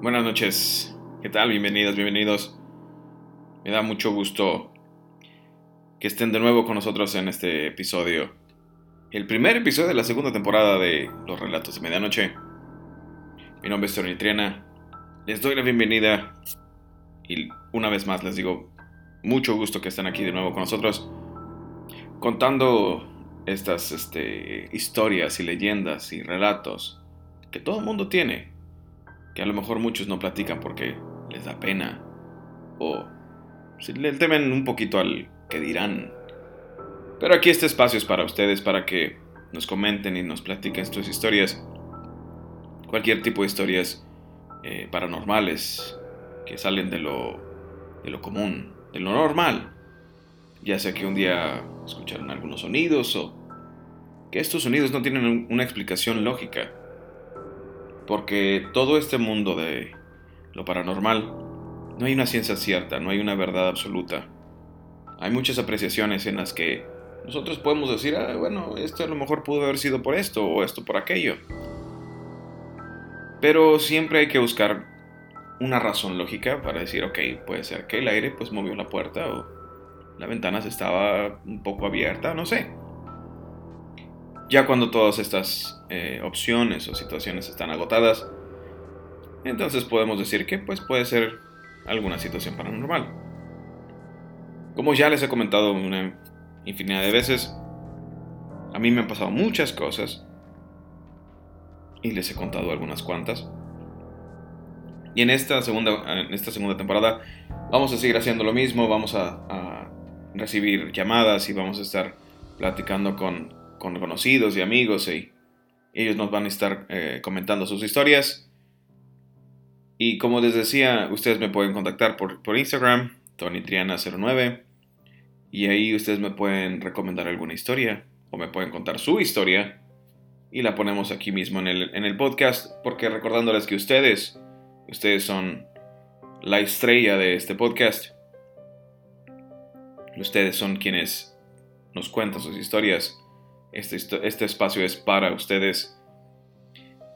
Buenas noches, ¿qué tal? Bienvenidos, bienvenidos. Me da mucho gusto que estén de nuevo con nosotros en este episodio. El primer episodio de la segunda temporada de Los Relatos de Medianoche. Mi nombre es Tony Triana. Les doy la bienvenida y una vez más les digo mucho gusto que estén aquí de nuevo con nosotros contando estas este, historias y leyendas y relatos que todo el mundo tiene que a lo mejor muchos no platican porque les da pena o si le temen un poquito al que dirán. Pero aquí este espacio es para ustedes, para que nos comenten y nos platiquen sus historias. Cualquier tipo de historias eh, paranormales que salen de lo, de lo común, de lo normal. Ya sea que un día escucharon algunos sonidos o que estos sonidos no tienen una explicación lógica porque todo este mundo de lo paranormal, no hay una ciencia cierta, no hay una verdad absoluta. Hay muchas apreciaciones en las que nosotros podemos decir, ah, bueno, esto a lo mejor pudo haber sido por esto o esto por aquello. Pero siempre hay que buscar una razón lógica para decir, ok, puede ser que el aire pues movió la puerta o la ventana se estaba un poco abierta, no sé. Ya cuando todas estas eh, opciones o situaciones están agotadas, entonces podemos decir que pues puede ser alguna situación paranormal. Como ya les he comentado una infinidad de veces, a mí me han pasado muchas cosas y les he contado algunas cuantas. Y en esta segunda, en esta segunda temporada vamos a seguir haciendo lo mismo, vamos a, a recibir llamadas y vamos a estar platicando con con conocidos y amigos y ellos nos van a estar eh, comentando sus historias. Y como les decía, ustedes me pueden contactar por, por Instagram, TonyTriana09, y ahí ustedes me pueden recomendar alguna historia o me pueden contar su historia y la ponemos aquí mismo en el, en el podcast, porque recordándoles que ustedes, ustedes son la estrella de este podcast. Ustedes son quienes nos cuentan sus historias este, este, espacio es para ustedes.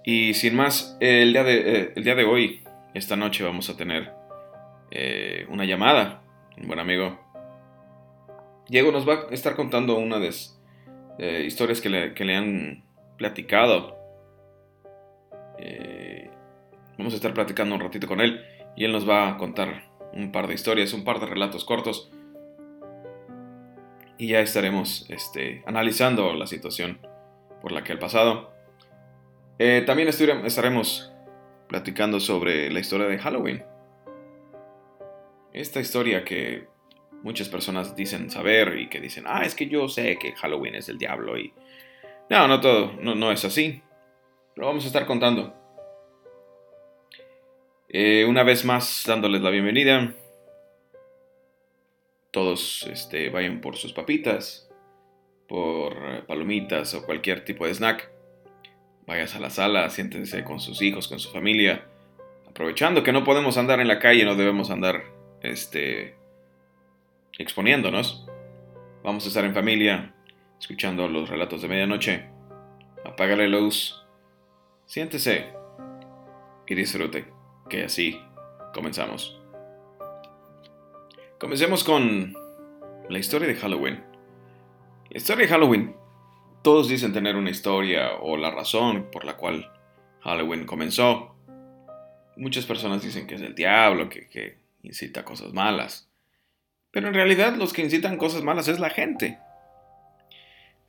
Y sin más, el día de, eh, el día de hoy, esta noche, vamos a tener eh, una llamada. Un buen amigo. Diego nos va a estar contando una de las eh, historias que le, han platicado. vamos a estar platicando un ratito con él y él nos va a contar un par de historias, un par de relatos cortos y ya estaremos este, analizando la situación por la que ha pasado. Eh, también estaremos platicando sobre la historia de Halloween. Esta historia que muchas personas dicen saber y que dicen, ah, es que yo sé que Halloween es el diablo y... No, no todo, no, no es así. Lo vamos a estar contando. Eh, una vez más, dándoles la bienvenida todos este, vayan por sus papitas, por eh, palomitas o cualquier tipo de snack. Vayas a la sala, siéntense con sus hijos, con su familia. Aprovechando que no podemos andar en la calle, no debemos andar este, exponiéndonos. Vamos a estar en familia, escuchando los relatos de medianoche. Apágale la luz, siéntese y disfrute, que así comenzamos. Comencemos con la historia de Halloween. La historia de Halloween. Todos dicen tener una historia o la razón por la cual Halloween comenzó. Muchas personas dicen que es el diablo, que, incita cosas malas. Pero en realidad los que incitan cosas malas es la gente.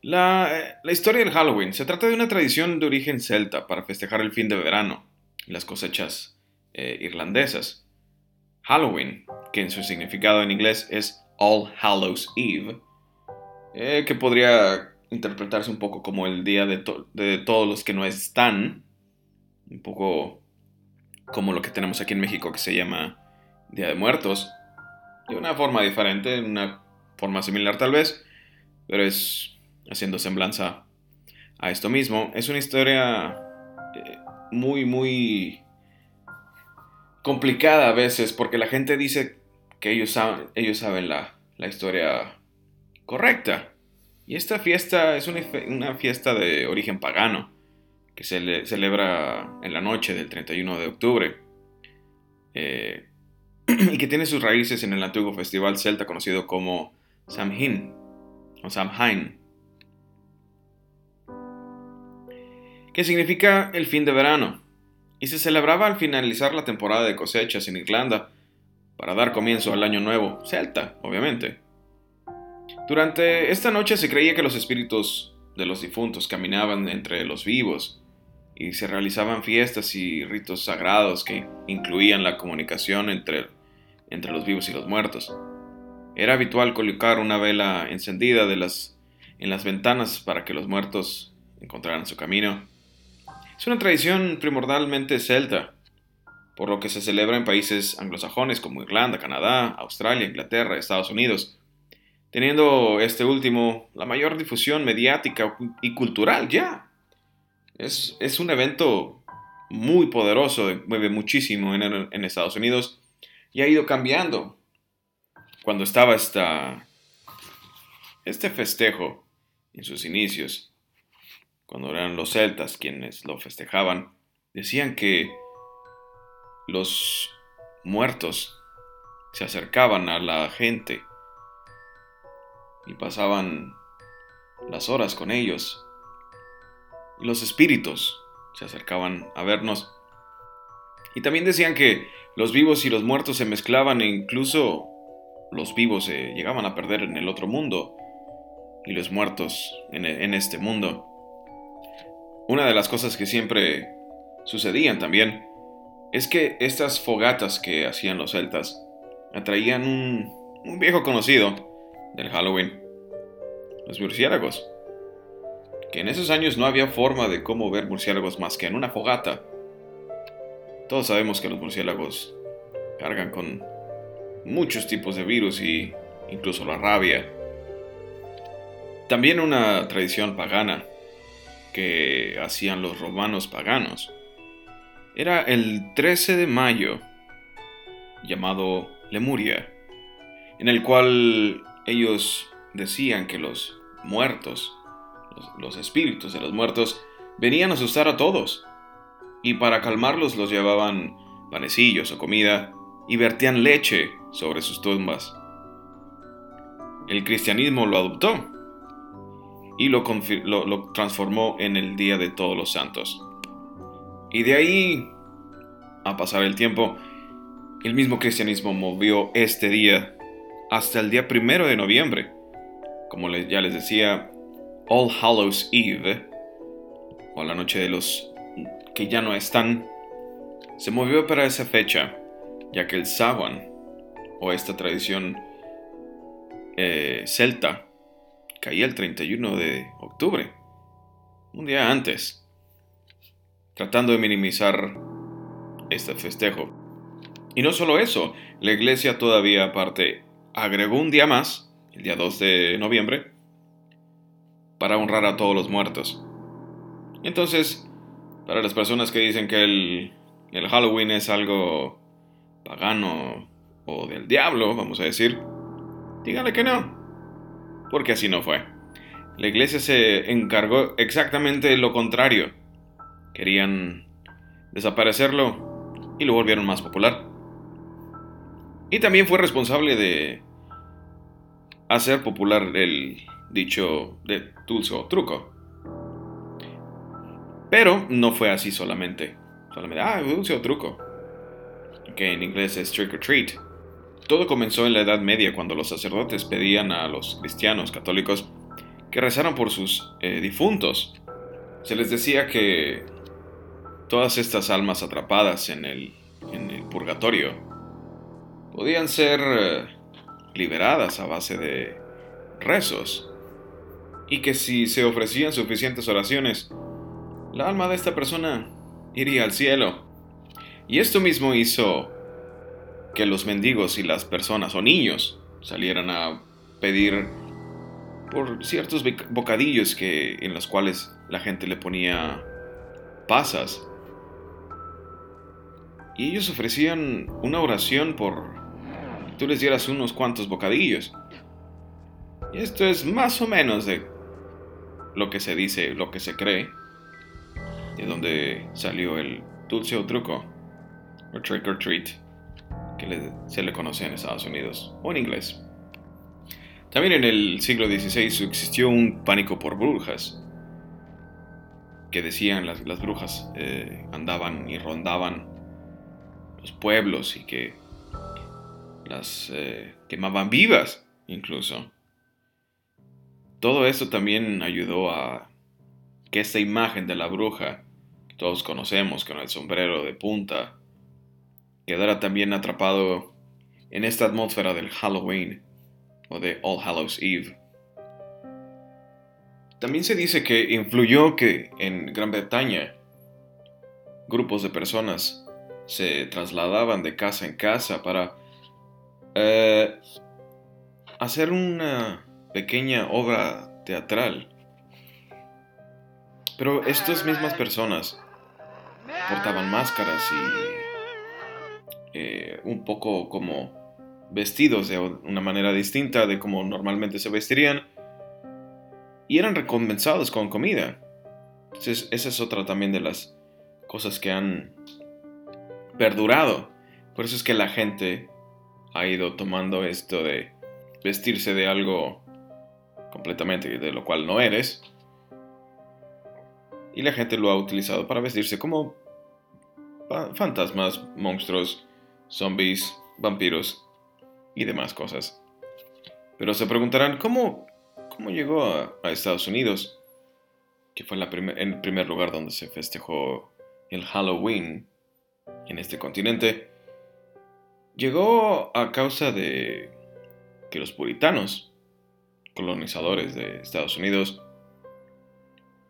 La, historia del Halloween se trata de una tradición de origen celta para festejar el fin de verano y las cosechas eh, irlandesas. Halloween que en su significado en inglés es All Hallows Eve, eh, que podría interpretarse un poco como el día de, todos los que no están, un poco como lo que tenemos aquí en México que se llama Día de Muertos, de una forma diferente, una forma similar tal vez, pero es haciendo semblanza a esto mismo. Es una historia eh, muy, muy complicada a veces porque la gente dice que ellos saben, ellos saben la, historia correcta. Y esta fiesta es una, fiesta de origen pagano, que se celebra en la noche del 31 de octubre. eh, y que tiene sus raíces en el antiguo festival celta conocido como Samhain o Samhain, que significa el fin de verano, y se celebraba al finalizar la temporada de cosechas en Irlanda, para dar comienzo al año nuevo, celta, obviamente. Durante esta noche se creía que los espíritus de los difuntos caminaban entre los vivos y se realizaban fiestas y ritos sagrados que incluían la comunicación entre, entre los vivos y los muertos. Era habitual colocar una vela encendida de las, en las ventanas para que los muertos encontraran su camino. Es una tradición primordialmente celta, por lo que se celebra en países anglosajones como Irlanda, Canadá, Australia, Inglaterra, Estados Unidos, teniendo este último la mayor difusión mediática y cultural ya. Es, un evento muy poderoso, mueve muchísimo en, en, Estados Unidos y ha ido cambiando. Cuando estaba esta, este festejo en sus inicios, cuando eran los celtas quienes lo festejaban, decían que los muertos se acercaban a la gente y pasaban las horas con ellos. Y los espíritus se acercaban a vernos. Y también decían que los vivos y los muertos se mezclaban e incluso los vivos se llegaban a perder en el otro mundo y los muertos en, en este mundo. Una de las cosas que siempre sucedían también es que estas fogatas que hacían los celtas atraían un, viejo conocido del Halloween, los murciélagos. Que en esos años no había forma de cómo ver murciélagos más que en una fogata. Todos sabemos que los murciélagos cargan con muchos tipos de virus y incluso la rabia. También una tradición pagana que hacían los romanos paganos era el 13 de mayo, llamado Lemuria, en el cual ellos decían que los muertos, los, espíritus de los muertos, venían a asustar a todos, y para calmarlos los llevaban panecillos o comida y vertían leche sobre sus tumbas. El cristianismo lo adoptó y lo, transformó en el Día de Todos los Santos. Y de ahí, a pasar el tiempo, el mismo cristianismo movió este día hasta el día primero de noviembre. Como ya les decía, All Hallows Eve, o la noche de los que ya no están, se movió para esa fecha, ya que el Samhain, o esta tradición eh, celta, caía el 31 de octubre, un día antes tratando de minimizar este festejo. Y no solo eso, la iglesia todavía aparte agregó un día más, el día 2 de noviembre, para honrar a todos los muertos. Entonces, para las personas que dicen que el, el Halloween es algo pagano o del diablo, vamos a decir, díganle que no, porque así no fue. La iglesia se encargó exactamente lo contrario Querían desaparecerlo y lo volvieron más popular. Y también fue responsable de hacer popular el dicho de dulce o truco. Pero no fue así solamente. Solamente, ah, dulce o truco. Que en inglés es trick or treat. Todo comenzó en la Edad Media cuando los sacerdotes pedían a los cristianos católicos que rezaran por sus eh, difuntos. Se les decía que todas estas almas atrapadas en el, purgatorio podían ser eh, liberadas a base de rezos y que si se ofrecían suficientes oraciones, la alma de esta persona iría al cielo. Y esto mismo hizo que los mendigos y las personas o niños salieran a pedir por ciertos bocadillos que, en los cuales la gente le ponía pasas y ellos ofrecían una oración por que tú les dieras unos cuantos bocadillos. Y esto es más o menos de lo que se dice, lo que se cree, de donde salió el dulce o truco, o trick or treat, que se le conoce en Estados Unidos, o en inglés. También en el siglo XVI existió un pánico por brujas, que decían las, las brujas eh, andaban y rondaban los pueblos y que las eh, quemaban vivas incluso. Todo esto también ayudó a que esta imagen de la bruja, que todos conocemos con el sombrero de punta, quedara también atrapado en esta atmósfera del Halloween o de All Hallows Eve. También se dice que influyó que en Gran Bretaña grupos de personas se trasladaban de casa en casa para eh, hacer una pequeña obra teatral. Pero estas mismas personas portaban máscaras y eh, un poco como vestidos de una manera distinta de como normalmente se vestirían y eran recompensados con comida. esa es otra también de las cosas que han perdurado. Por eso es que la gente ha ido tomando esto de vestirse de algo completamente de lo cual no eres. Y la gente lo ha utilizado para vestirse como fantasmas, monstruos, zombies, vampiros y demás cosas. Pero se preguntarán, ¿cómo cómo llegó a, Estados Unidos, que fue el primer lugar donde se festejó el Halloween en este continente, llegó a causa de que los puritanos, colonizadores de Estados Unidos,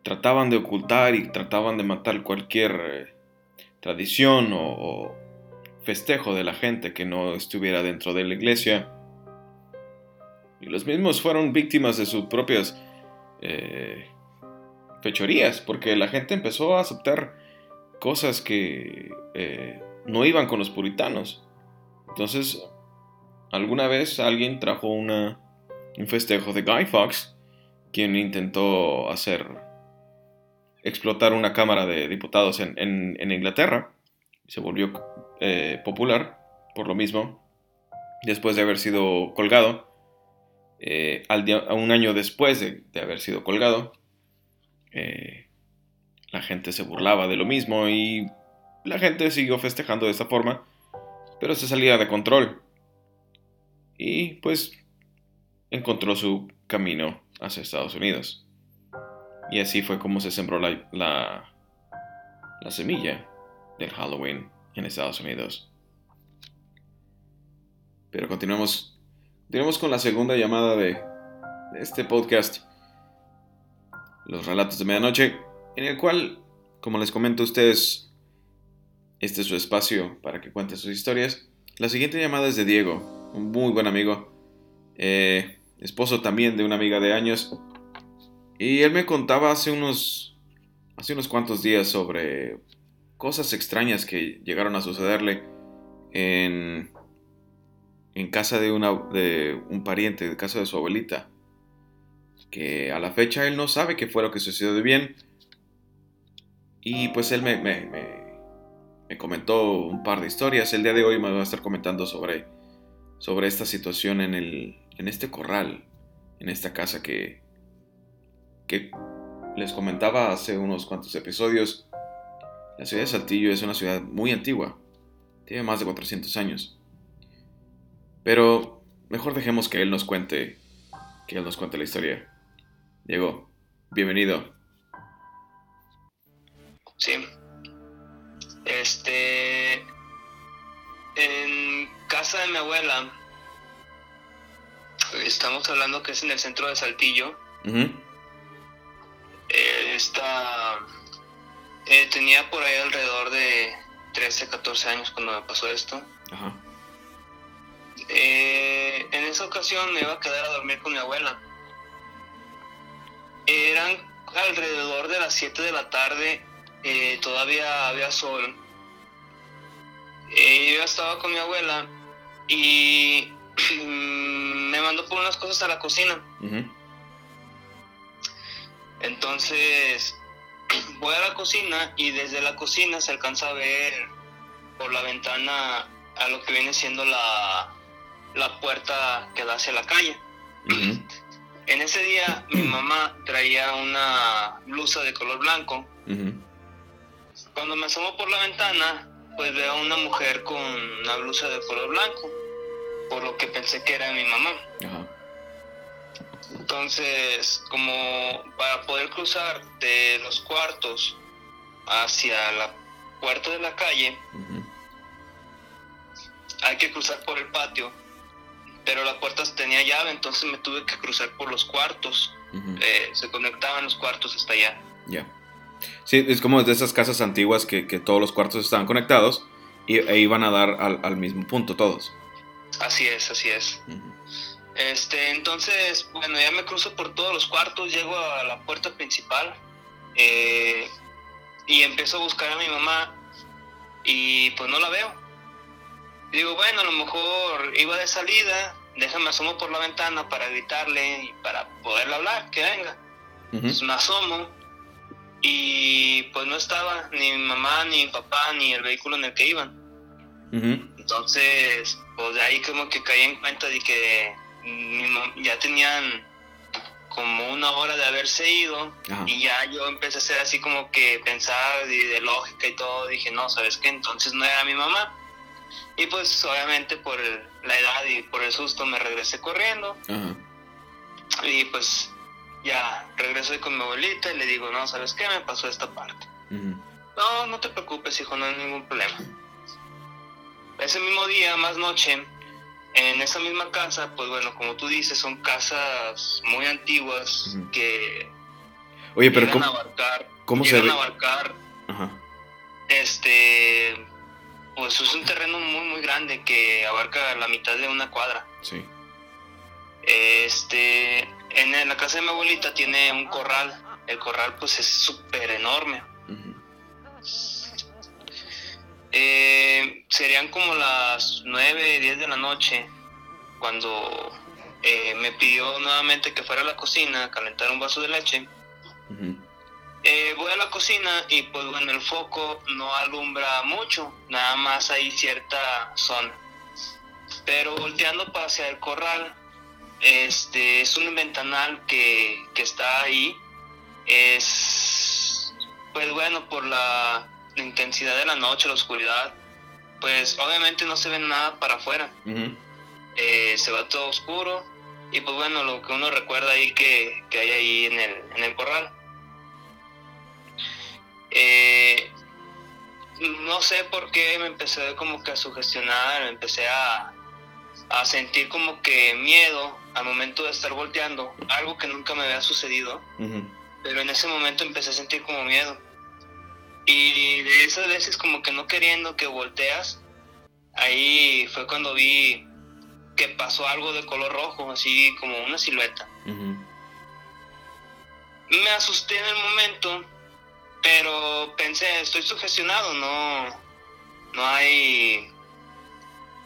trataban de ocultar y trataban de matar cualquier eh, tradición o festejo de la gente que no estuviera dentro de la iglesia. Y los mismos fueron víctimas de sus propias eh, fechorías, porque la gente empezó a aceptar cosas que eh, no iban con los puritanos. Entonces, alguna vez alguien trajo una, un festejo de Guy Fawkes, quien intentó hacer explotar una Cámara de Diputados en, Inglaterra. Se volvió eh, popular por lo mismo, después de haber sido colgado eh, al un año después de, haber sido colgado, la gente se burlaba de lo mismo y la gente siguió festejando de esta forma, pero se salía de control. Y pues encontró su camino hacia Estados Unidos. Y así fue como se sembró la, la, la semilla del Halloween en Estados Unidos. Pero continuamos tenemos con la segunda llamada de, este podcast, Los Relatos de Medianoche, en el cual, como les comento a ustedes, este es su espacio para que cuenten sus historias. La siguiente llamada es de Diego, un muy buen amigo, eh, esposo también de una amiga de años, y él me contaba hace unos, hace unos cuantos días sobre cosas extrañas que llegaron a sucederle en en casa de, una, de un pariente, en casa de su abuelita, que a la fecha él no sabe qué fue lo que sucedió de bien. Y pues él me, me, me, comentó un par de historias. El día de hoy me va a estar comentando sobre, sobre esta situación en, el, en este corral, en esta casa que, que les comentaba hace unos cuantos episodios. La ciudad de Saltillo es una ciudad muy antigua, tiene más de 400 años. Pero mejor dejemos que él nos cuente, que él nos cuente la historia. Diego, bienvenido. Sí. Este. En casa de mi abuela. Estamos hablando que es en el centro de Saltillo. esta. Eh, tenía por ahí alrededor de 13, 14 años cuando me pasó esto. Ajá. Eh, en esa ocasión me iba a quedar a dormir con mi abuela. Eran alrededor de las 7 de la tarde, eh, todavía había sol. Eh, yo estaba con mi abuela y me mandó por unas cosas a la cocina. Entonces voy a la cocina y desde la cocina se alcanza a ver por la ventana a lo que viene siendo la, la puerta que da hacia la calle. En ese día mi mamá traía una blusa de color blanco. Cuando me asomo por la ventana, pues veo a una mujer con una blusa de color blanco, por lo que pensé que era mi mamá. Entonces, como para poder cruzar de los cuartos hacia la puerta de la calle, hay que cruzar por el patio, pero la puerta tenía llave, entonces me tuve que cruzar por los cuartos. Eh, se conectaban los cuartos hasta allá. Ya. Sí, es como de esas casas antiguas que, todos los cuartos estaban conectados y, e iban a dar al, mismo punto todos. Así es, así es. Este, entonces, bueno, ya me cruzo por todos los cuartos, llego a la puerta principal eh, y empiezo a buscar a mi mamá y pues no la veo. digo, bueno, a lo mejor iba de salida, déjame asomo por la ventana para gritarle y para poderle hablar, que venga. Pues me asomo y pues no estaba ni mi mamá, ni mi papá, ni el vehículo en el que iban. Entonces, pues de ahí como que caí en cuenta de que ya tenían como una hora de haberse ido y ya yo empecé a hacer así como que pensar de, de, lógica y todo, dije, no, ¿sabes qué? Entonces no era mi mamá. Y pues obviamente por la edad y por el susto me regresé corriendo. Y pues ya regreso con mi abuelita y le digo, no, ¿sabes qué? Me pasó esta parte. No, no te preocupes, hijo, no hay ningún problema. Ese mismo día, más noche, en esa misma casa, pues bueno, como tú dices, son casas muy antiguas que Oye, pero ¿cómo, abarcar, ¿cómo se ve? abarcar, este, pues es un terreno muy, muy grande que abarca la mitad de una cuadra. Sí. Este, en la casa de mi abuelita tiene un corral. El corral, pues es súper enorme. Eh, serían como las 9, 10 de la noche cuando eh, me pidió nuevamente que fuera a la cocina a calentar un vaso de leche. Eh, voy a la cocina y pues bueno, el foco no alumbra mucho, nada más hay cierta zona. Pero volteando hacia el corral, este es un ventanal que, que está ahí. Es pues bueno, por la la intensidad de la noche, la oscuridad, pues obviamente no se ve nada para afuera. Eh, se va todo oscuro y pues bueno, lo que uno recuerda ahí que, hay ahí en el, en el corral. Eh, no sé por qué me empecé como que a sugestionar, me empecé a, a sentir como que miedo al momento de estar volteando, algo que nunca me había sucedido, pero en ese momento empecé a sentir como miedo. Y de esas veces como que no queriendo que volteas, ahí fue cuando vi que pasó algo de color rojo, así como una silueta. Me asusté en el momento, pero pensé, estoy sugestionado, no, no hay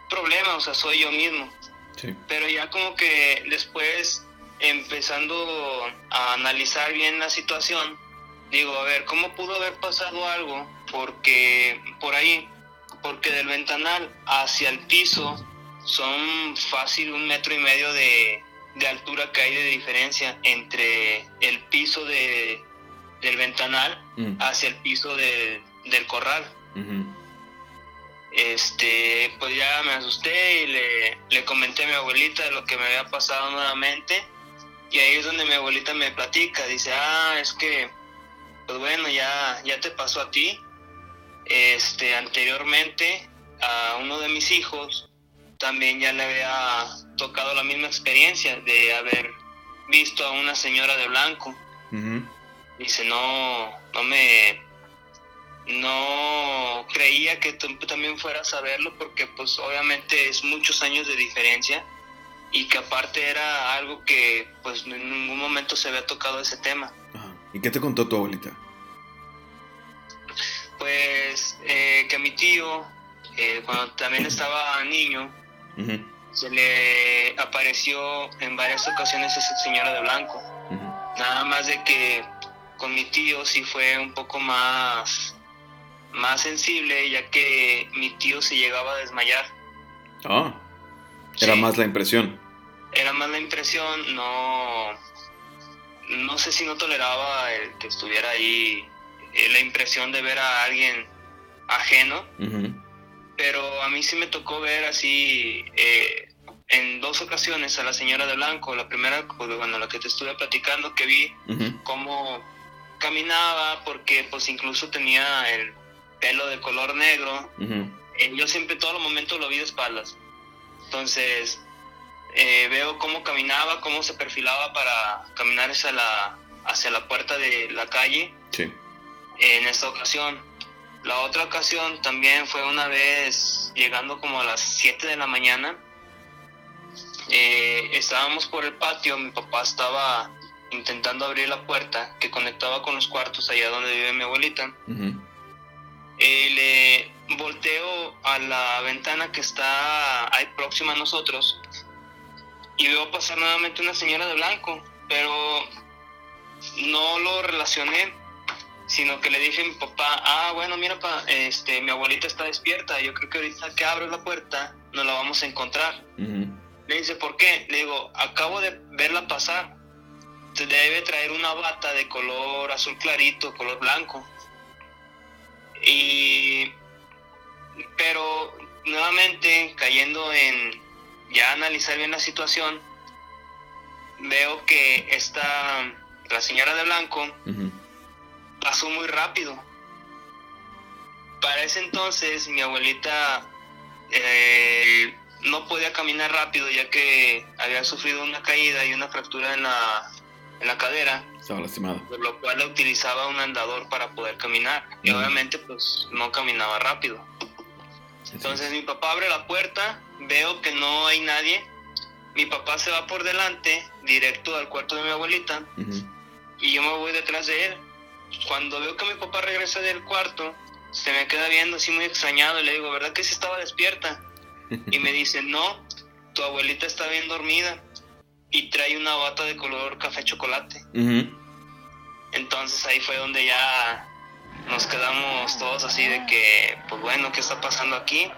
problema, o sea, soy yo mismo. Pero ya como que después, empezando a analizar bien la situación, digo, a ver, ¿cómo pudo haber pasado algo? Porque por ahí, porque del ventanal hacia el piso son fácil un metro y medio de, altura que hay de diferencia entre el piso de, del ventanal mm. hacia el piso del corral. Este, pues ya me asusté y le, le comenté a mi abuelita de lo que me había pasado nuevamente. Y ahí es donde mi abuelita me platica, dice, ah, es que pues bueno, ya, ya te pasó a ti. Este, anteriormente a uno de mis hijos también ya le había tocado la misma experiencia de haber visto a una señora de blanco. Dice, no, no me, no creía que tú también fueras a verlo porque pues obviamente es muchos años de diferencia y que aparte era algo que pues en ningún momento se había tocado ese tema. ¿Y qué te contó tu abuelita? Pues eh, que a mi tío, eh, cuando también estaba niño, se le apareció en varias ocasiones esa señora de blanco. Nada más de que con mi tío sí fue un poco más, más sensible, ya que mi tío se llegaba a desmayar Ah, era más la impresión. Era más la impresión, no, no sé si no toleraba el que estuviera ahí eh, la impresión de ver a alguien ajeno, pero a mí sí me tocó ver así eh, en dos ocasiones a la señora de blanco. La primera, bueno, la que te estuve platicando, que vi cómo caminaba, porque pues incluso tenía el pelo de color negro. Eh, yo siempre, todos los momentos lo vi de espaldas. Entonces, eh, veo cómo caminaba, cómo se perfilaba para caminar hacia la, hacia la puerta de la calle. Sí. En esta ocasión. La otra ocasión también fue una vez llegando como a las 7 de la mañana. Eh, estábamos por el patio, mi papá estaba intentando abrir la puerta que conectaba con los cuartos allá donde vive mi abuelita. Eh, le volteo a la ventana que está ahí próxima a nosotros y veo pasar nuevamente una señora de blanco, pero no lo relacioné, sino que le dije a mi papá, ah, bueno, mira, pa, este, mi abuelita está despierta, yo creo que ahorita que abro la puerta no la vamos a encontrar. Me dice, ¿por qué? Le digo, acabo de verla pasar, debe traer una bata de color azul clarito, color blanco. Y, pero nuevamente cayendo en ya analizar bien la situación, veo que esta, la señora de blanco, pasó muy rápido. Para ese entonces mi abuelita eh, no podía caminar rápido ya que había sufrido una caída y una fractura en la, en la cadera. Estaba lastimada. Por lo cual utilizaba un andador para poder caminar. Y obviamente pues no caminaba rápido. Entonces mi papá abre la puerta, veo que no hay nadie. Mi papá se va por delante, directo al cuarto de mi abuelita. Y yo me voy detrás de él. Cuando veo que mi papá regresa del cuarto, se me queda viendo así muy extrañado y le digo, ¿verdad que sí estaba despierta? Y me dice, no, tu abuelita está bien dormida y trae una bata de color café chocolate. Entonces ahí fue donde ya nos quedamos todos así de que, pues bueno, ¿qué está pasando aquí?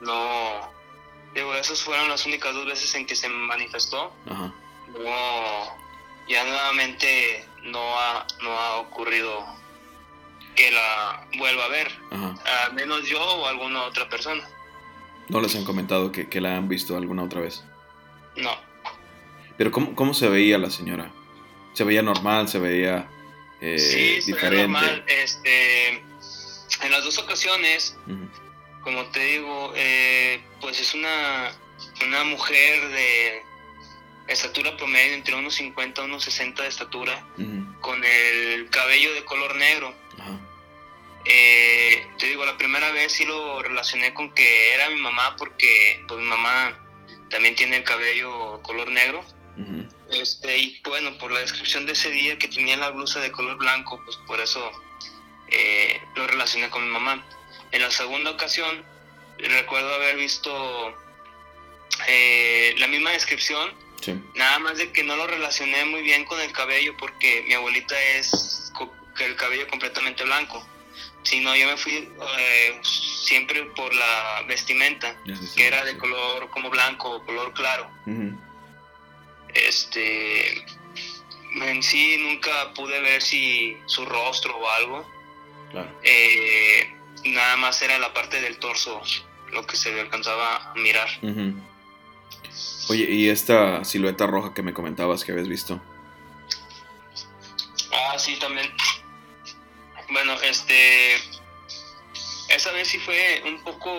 No, digo, esas fueron las únicas dos veces en que se manifestó. No, ya nuevamente no ha, no ha ocurrido que la vuelva a ver, al menos yo o alguna otra persona. ¿No les han comentado que, que la han visto alguna otra vez? No. Pero ¿cómo, cómo se veía la señora? ¿Se veía normal? ¿Se veía eh, sí, diferente? normal. Este, en las dos ocasiones, como te digo, eh, pues es una, una mujer de estatura promedio entre unos 50 a unos 60 de estatura, con el cabello de color negro. Eh, te digo, la primera vez sí lo relacioné con que era mi mamá porque pues mi mamá también tiene el cabello color negro. Este, y bueno, por la descripción de ese día que tenía la blusa de color blanco, pues por eso eh, lo relacioné con mi mamá. En la segunda ocasión, recuerdo haber visto eh, la misma descripción, nada más de que no lo relacioné muy bien con el cabello porque mi abuelita es el cabello completamente blanco. Si no, yo me fui eh, siempre por la vestimenta, que era de color como blanco o color claro. Este, en sí nunca pude ver si su rostro o algo. Eh, nada más era la parte del torso lo que se alcanzaba a mirar. Oye, ¿y esta silueta roja que me comentabas que habías visto? Ah, sí, también. Bueno, este. Esa vez sí fue un poco.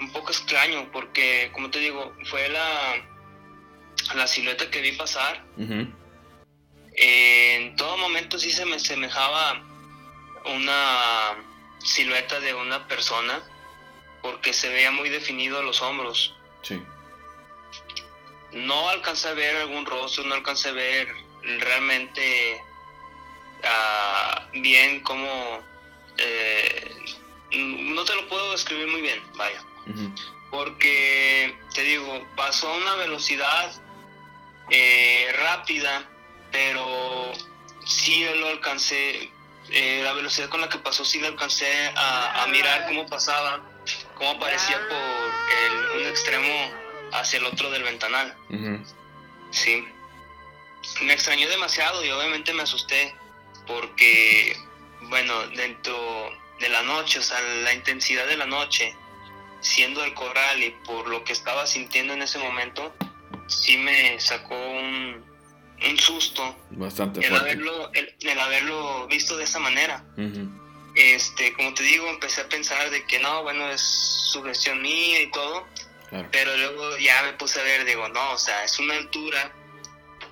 Un poco extraño, porque, como te digo, fue la la silueta que vi pasar, en todo momento sí se me semejaba una silueta de una persona porque se veía muy definido los hombros. Sí. No alcancé a ver algún rostro, no alcancé a ver realmente ah, bien cómo... Eh, no te lo puedo describir muy bien, vaya. Porque, te digo, pasó a una velocidad eh, rápida, pero sí lo alcancé, eh, la velocidad con la que pasó sí lo alcancé a, mirar cómo pasaba, cómo aparecía por el, un extremo hacia el otro del ventanal. Sí. Me extrañó demasiado y obviamente me asusté porque, bueno, dentro de la noche, o sea, la intensidad de la noche, siendo el corral y por lo que estaba sintiendo en ese momento, sí me sacó un, un susto. Bastante el Haberlo, el, haberlo visto de esa manera. Este, como te digo, empecé a pensar de que no, bueno, es sugestión mía y todo. Pero luego ya me puse a ver, digo, no, o sea, es una altura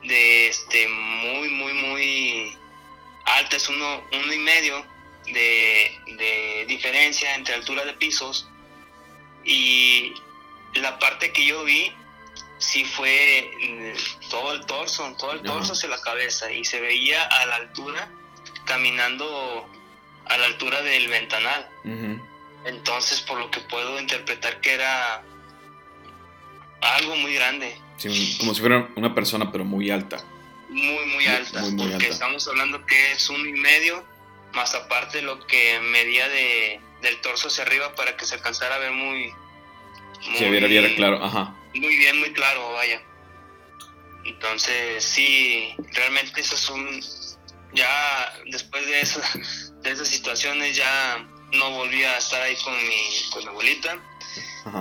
de este muy, muy, muy alta, es uno, uno y medio de, de diferencia entre altura de pisos. Y la parte que yo vi sí fue mm, todo el torso, todo el torso hacia la cabeza y se veía a la altura, caminando a la altura del ventanal. Entonces, por lo que puedo interpretar que era algo muy grande. como si fuera una persona, pero muy alta. Muy, muy alta. porque estamos hablando que es uno y medio, más aparte lo que medía de, del torso hacia arriba para que se alcanzara a ver muy. se viera claro, ajá muy bien, muy claro, vaya. Entonces, sí, realmente eso es un... Ya después de, esa, de esas situaciones ya no volví a estar ahí con mi, con mi abuelita.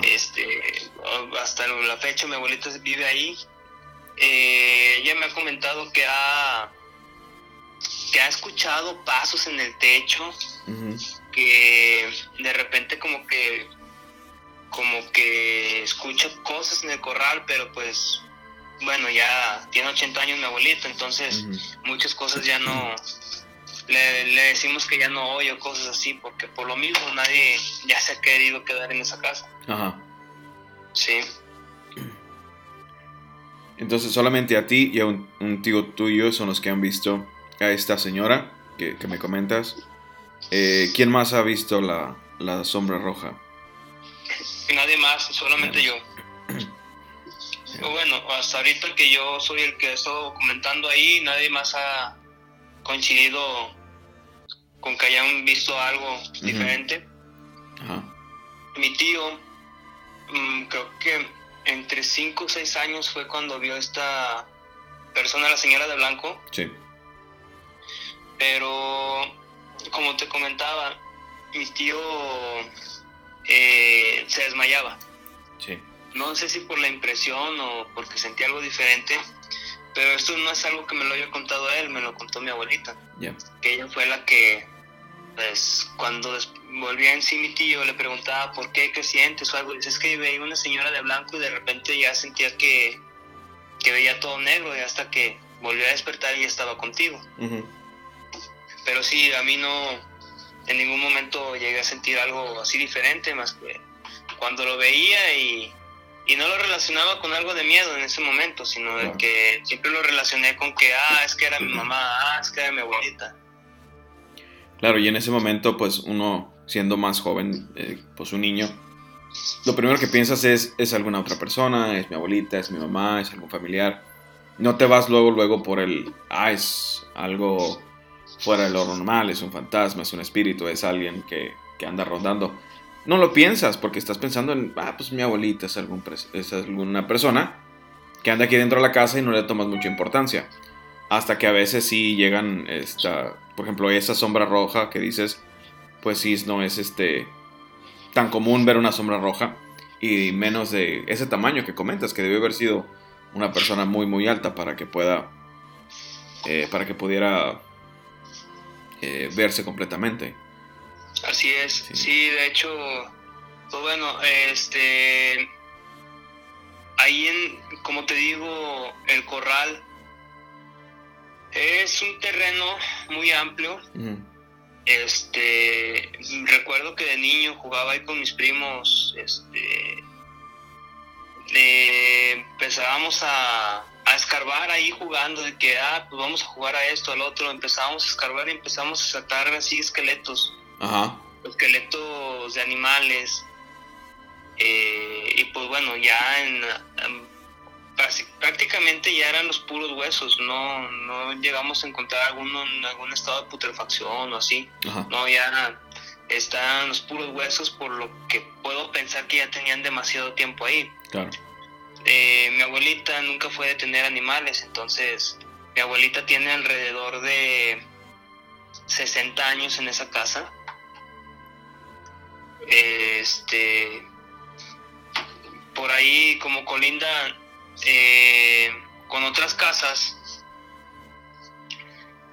Este, hasta la fecha mi abuelita vive ahí. Eh, ella me ha comentado que ha, que ha escuchado pasos en el techo, que de repente como que como que escucha cosas en el corral, pero pues bueno, ya tiene 80 años mi abuelito, entonces muchas cosas ya no, le, decimos que ya no oye cosas así, porque por lo mismo nadie ya se ha querido quedar en esa casa. Ajá. Sí. Entonces solamente a ti y a un, tío tuyo son los que han visto a esta señora que, me comentas. Eh, ¿Quién más ha visto la, la sombra roja? Nadie más, solamente yo. Bueno, hasta ahorita que yo soy el que he estado comentando ahí, nadie más ha coincidido con que hayan visto algo diferente. Mi tío, mm, creo que entre 5 o 6 años fue cuando vio esta persona, la señora de blanco. Sí. Pero, como te comentaba, mi tío eh, se desmayaba. Sí. No sé si por la impresión o porque sentía algo diferente, pero esto no es algo que me lo haya contado él, me lo contó mi abuelita. Que ella fue la que, pues, cuando volvía en sí mi tío, le preguntaba por qué, qué sientes o algo. Dice, es que veía una señora de blanco y de repente ya sentía que, que veía todo negro y hasta que volvió a despertar y ya estaba contigo. Pero sí, a mí no, en ningún momento llegué a sentir algo así diferente, más que cuando lo veía y, no lo relacionaba con algo de miedo en ese momento, sino que siempre lo relacioné con que, ah, es que era mi mamá, ah, es que era mi abuelita. Claro, y en ese momento, pues uno siendo más joven, eh, pues un niño, lo primero que piensas es, es alguna otra persona, es mi abuelita, es mi mamá, es algún familiar. No te vas luego, luego por el, ah, es algo fuera de lo normal, es un fantasma, es un espíritu, es alguien que, anda rondando. No lo piensas porque estás pensando en, ah, pues mi abuelita es, algún, es alguna persona que anda aquí dentro de la casa y no le tomas mucha importancia. Hasta que a veces sí llegan, esta, por ejemplo, esa sombra roja que dices, pues sí, no es este tan común ver una sombra roja y menos de ese tamaño que comentas, que debe haber sido una persona muy muy alta para que pueda, eh, para que pudiera eh, verse completamente. Así es, sí. de hecho, pues bueno, este, ahí en, como te digo, el corral es un terreno muy amplio. Este, recuerdo que de niño jugaba ahí con mis primos, este, empezábamos a, a escarbar ahí jugando, de que, ah, pues vamos a jugar a esto, al otro, empezamos a escarbar y empezamos a sacar así esqueletos. Ajá. Esqueletos de animales. Eh, y pues bueno, ya en, prácticamente ya eran los puros huesos, no, no llegamos a encontrar alguno en algún estado de putrefacción o así. No, ya están los puros huesos, por lo que puedo pensar que ya tenían demasiado tiempo ahí. Claro. Eh, mi abuelita nunca fue de tener animales, entonces mi abuelita tiene alrededor de 60 años en esa casa. Este, por ahí como colinda eh, con otras casas,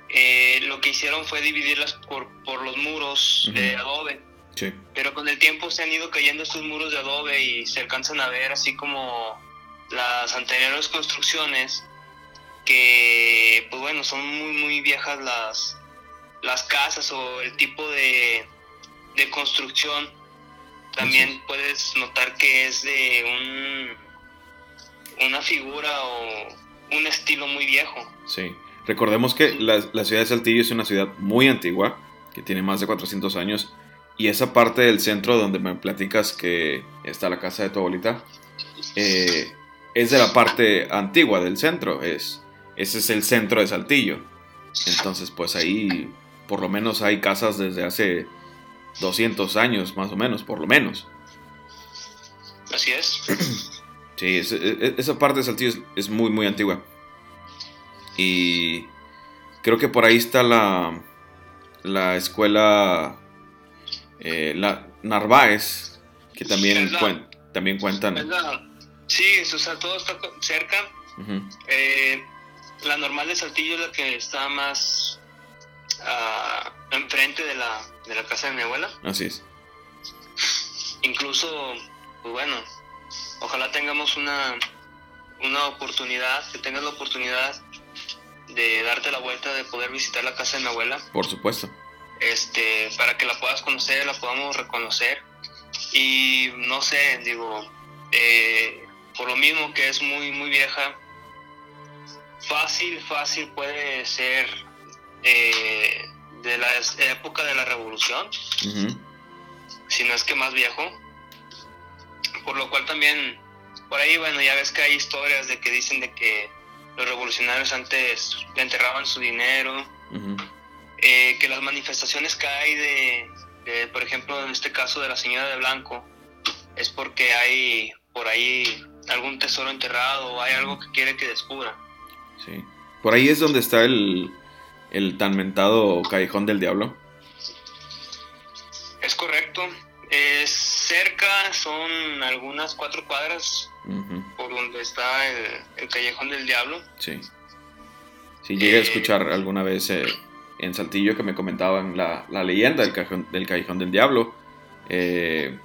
eh, lo que hicieron fue dividirlas por, por los muros de adobe. Pero con el tiempo se han ido cayendo estos muros de adobe y se alcanzan a ver así como las anteriores construcciones que pues bueno son muy muy viejas las las casas o el tipo de, de construcción. También puedes notar que es de un una figura o un estilo muy viejo. Sí. Recordemos que la, ciudad de Saltillo es una ciudad muy antigua, que tiene más de 400 años, y esa parte del centro donde me platicas que está la casa de tu abuelita, eh, es de la parte antigua del centro, es, ese es el centro de Saltillo. Entonces, pues ahí por lo menos hay casas desde hace 200 años, más o menos, por lo menos. Así es. Sí, esa parte de Saltillo es muy, muy antigua. Y creo que por ahí está la, la escuela eh, la Narváez, que también, también cuentan. Sí, o sea, todo está cerca. Eh, la normal de Saltillo es la que está más uh, enfrente de la, de la casa de mi abuela. Así es. Incluso, pues bueno, ojalá tengamos una, una oportunidad, que tengas la oportunidad de darte la vuelta, de poder visitar la casa de mi abuela. Por supuesto. Este, para que la puedas conocer, la podamos reconocer. Y no sé, digo, eh, por lo mismo que es muy, muy vieja, fácil, fácil puede ser eh, de la época de la revolución, si no es que más viejo. Por lo cual también, por ahí, bueno, ya ves que hay historias de que dicen de que los revolucionarios antes le enterraban su dinero, eh, que las manifestaciones que hay de, por ejemplo, en este caso de la señora de Blanco, es porque hay por ahí algún tesoro enterrado o hay algo que quiere que descubra. Sí. Por ahí es donde está el, el tan mentado Callejón del Diablo. Es correcto. Es cerca, son algunas cuatro cuadras por donde está el, Callejón del Diablo. Sí. Sí, llegué a eh, escuchar alguna vez eh, en Saltillo que me comentaban la, leyenda del Callejón, del Callejón del Diablo eh,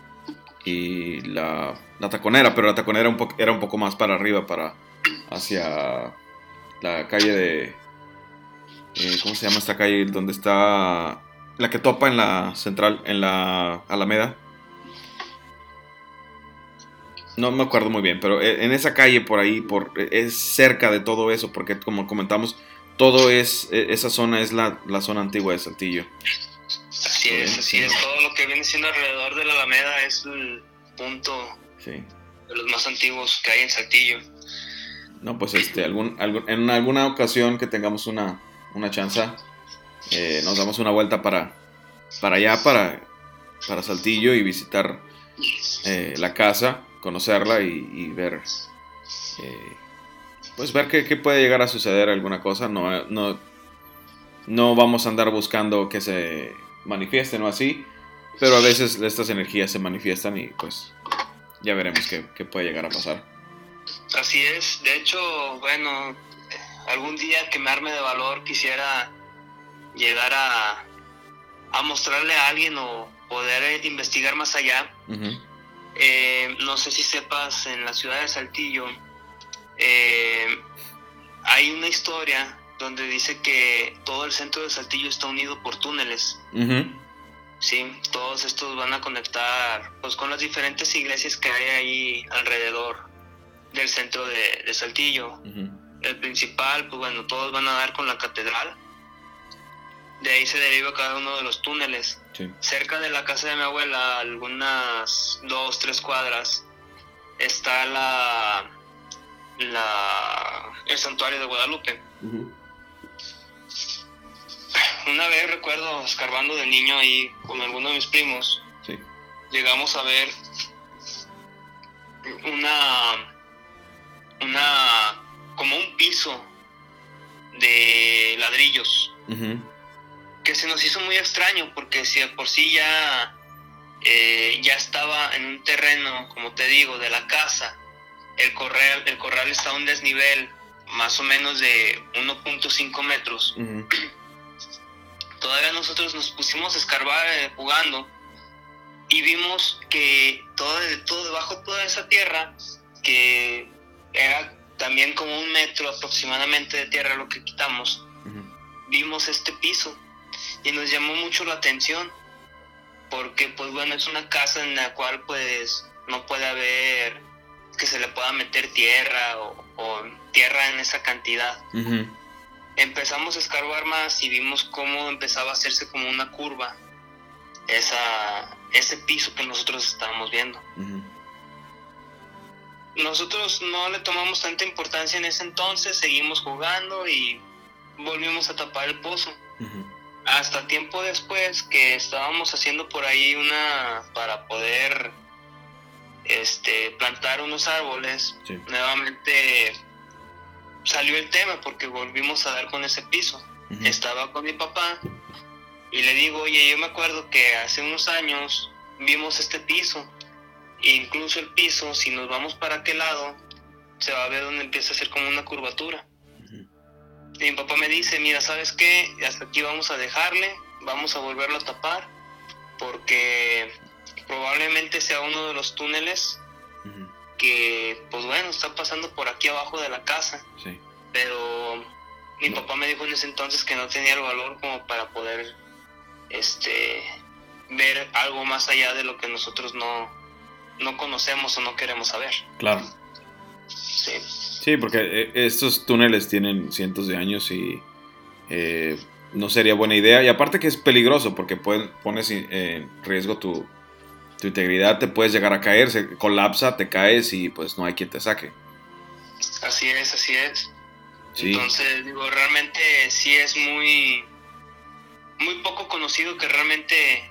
y la, taconera, pero la taconera un era un poco más para arriba, para hacia la calle de... ¿Cómo se llama esta calle? Donde está la que topa en la central, en la Alameda no me acuerdo muy bien, pero eh, en esa calle por ahí, por, eh, es cerca de todo eso, porque como comentamos, todo es, eh, esa zona es la, zona antigua de Saltillo. Así es, así es, todo lo que viene siendo alrededor de la Alameda es el punto de los más antiguos que hay en Saltillo. No, pues este, algún, en alguna ocasión que tengamos una, una chance, nos damos una vuelta para, para allá, para, para Saltillo y visitar la casa conocerla y, ver, eh, pues ver qué, puede llegar a suceder alguna cosa. No, no, no vamos a andar buscando que se manifiesten o así, pero a veces estas energías se manifiestan y pues ya veremos qué, puede llegar a pasar. Así es, de hecho, bueno, algún día que me arme de valor quisiera llegar a, a mostrarle a alguien o poder investigar más allá. Eh, no sé si sepas, en la ciudad de Saltillo eh, hay una historia donde dice que todo el centro de Saltillo está unido por túneles. Sí, todos estos van a conectar pues con las diferentes iglesias que hay ahí alrededor del centro de, Saltillo. El principal, pues bueno, todos van a dar con la catedral de ahí se deriva cada uno de los túneles. Cerca de la casa de mi abuela, algunas dos, tres cuadras, está la, la el santuario de Guadalupe. Una vez recuerdo escarbando de niño ahí con alguno de mis primos, llegamos a ver una, una, como un piso de ladrillos, que se nos hizo muy extraño porque si por sí ya, eh, ya estaba en un terreno, como te digo, de la casa, el corral, el corral está a un desnivel más o menos de 1.5 metros. Todavía nosotros nos pusimos a escarbar eh, jugando y vimos que todo, todo debajo de toda esa tierra, que era también como un metro aproximadamente de tierra lo que quitamos, vimos este piso y nos llamó mucho la atención porque pues bueno es una casa en la cual pues no puede haber que se le pueda meter tierra o, tierra en esa cantidad. Empezamos a escarbar más y vimos cómo empezaba a hacerse como una curva esa, ese piso que nosotros estábamos viendo. Nosotros no le tomamos tanta importancia en ese entonces, seguimos jugando y volvimos a tapar el pozo. Hasta tiempo después que estábamos haciendo por ahí una para poder este plantar unos árboles, nuevamente salió el tema porque volvimos a dar con ese piso. Estaba con mi papá y le digo, oye, yo me acuerdo que hace unos años vimos este piso. E incluso el piso, si nos vamos para aquel lado, se va a ver donde empieza a ser como una curvatura. Y mi papá me dice, mira, ¿sabes qué? Hasta aquí vamos a dejarle, vamos a volverlo a tapar, porque probablemente sea uno de los túneles que, pues bueno, está pasando por aquí abajo de la casa. Pero mi papá me dijo en ese entonces que no tenía el valor como para poder este ver algo más allá de lo que nosotros no, no conocemos o no queremos saber. Claro. Sí. Sí, porque eh, estos túneles tienen cientos de años y eh, no sería buena idea. Y aparte que es peligroso porque pones en riesgo tu, tu, integridad, te puedes llegar a caer, se colapsa, te caes y pues no hay quien te saque. Así es, así es. Entonces, digo, realmente sí es muy muy poco conocido que realmente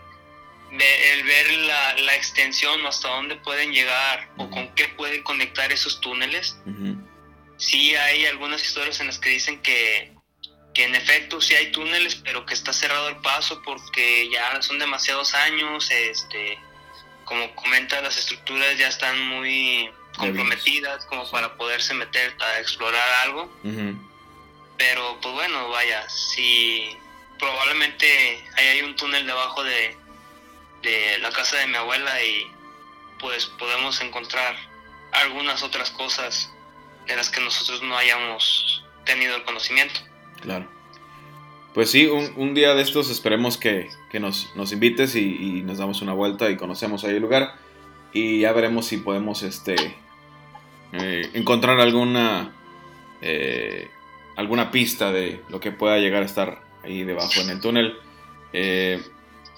el ver la, extensión o hasta dónde pueden llegar o con qué pueden conectar esos túneles. Sí hay algunas historias en las que dicen que, que en efecto sí hay túneles, pero que está cerrado el paso porque ya son demasiados años, este, como comenta, las estructuras ya están muy comprometidas como para poderse meter a explorar algo. Pero pues bueno, vaya, si probablemente ahí hay un túnel debajo de, la casa de mi abuela y pues podemos encontrar algunas otras cosas de las que nosotros no hayamos tenido el conocimiento. Claro. Pues sí, un, día de estos esperemos que, nos, invites y, nos damos una vuelta y conocemos ahí el lugar y ya veremos si podemos este, eh, encontrar alguna, eh, alguna pista de lo que pueda llegar a estar ahí debajo en el túnel. Eh,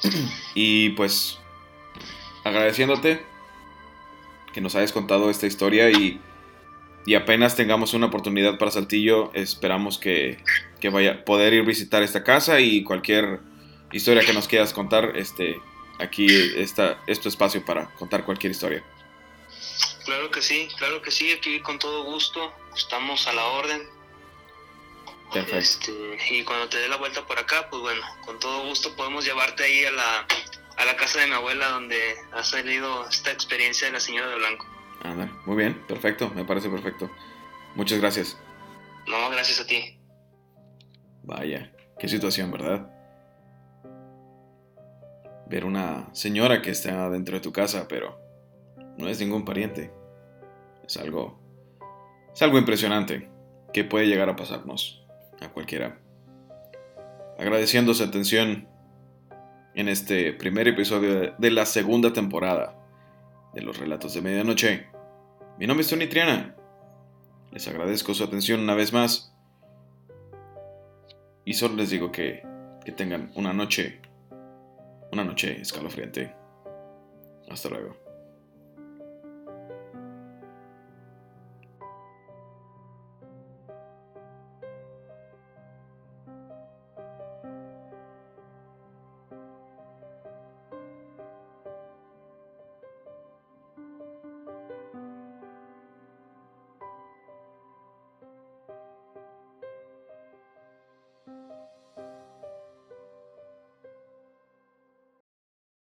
y pues agradeciéndote que nos hayas contado esta historia y, y apenas tengamos una oportunidad para Saltillo, esperamos que, que vaya poder ir a visitar esta casa y cualquier historia que nos quieras contar, este, aquí está, es tu espacio para contar cualquier historia. Claro que sí, claro que sí, aquí con todo gusto, estamos a la orden. Este, y cuando te dé la vuelta por acá, pues bueno, con todo gusto podemos llevarte ahí a la, a la casa de mi abuela donde ha salido esta experiencia de la señora de Blanco. muy bien, perfecto, me parece perfecto. Muchas gracias. No, gracias a ti. Vaya, qué situación, ¿verdad? Ver una señora que está dentro de tu casa, pero no es ningún pariente. Es algo. Es algo impresionante que puede llegar a pasarnos a cualquiera. Agradeciendo su atención en este primer episodio de la segunda temporada de los Relatos de Medianoche. Mi nombre es Tony Triana. Les agradezco su atención una vez más. Y solo les digo que, que tengan una noche, una noche escalofriante. Hasta luego.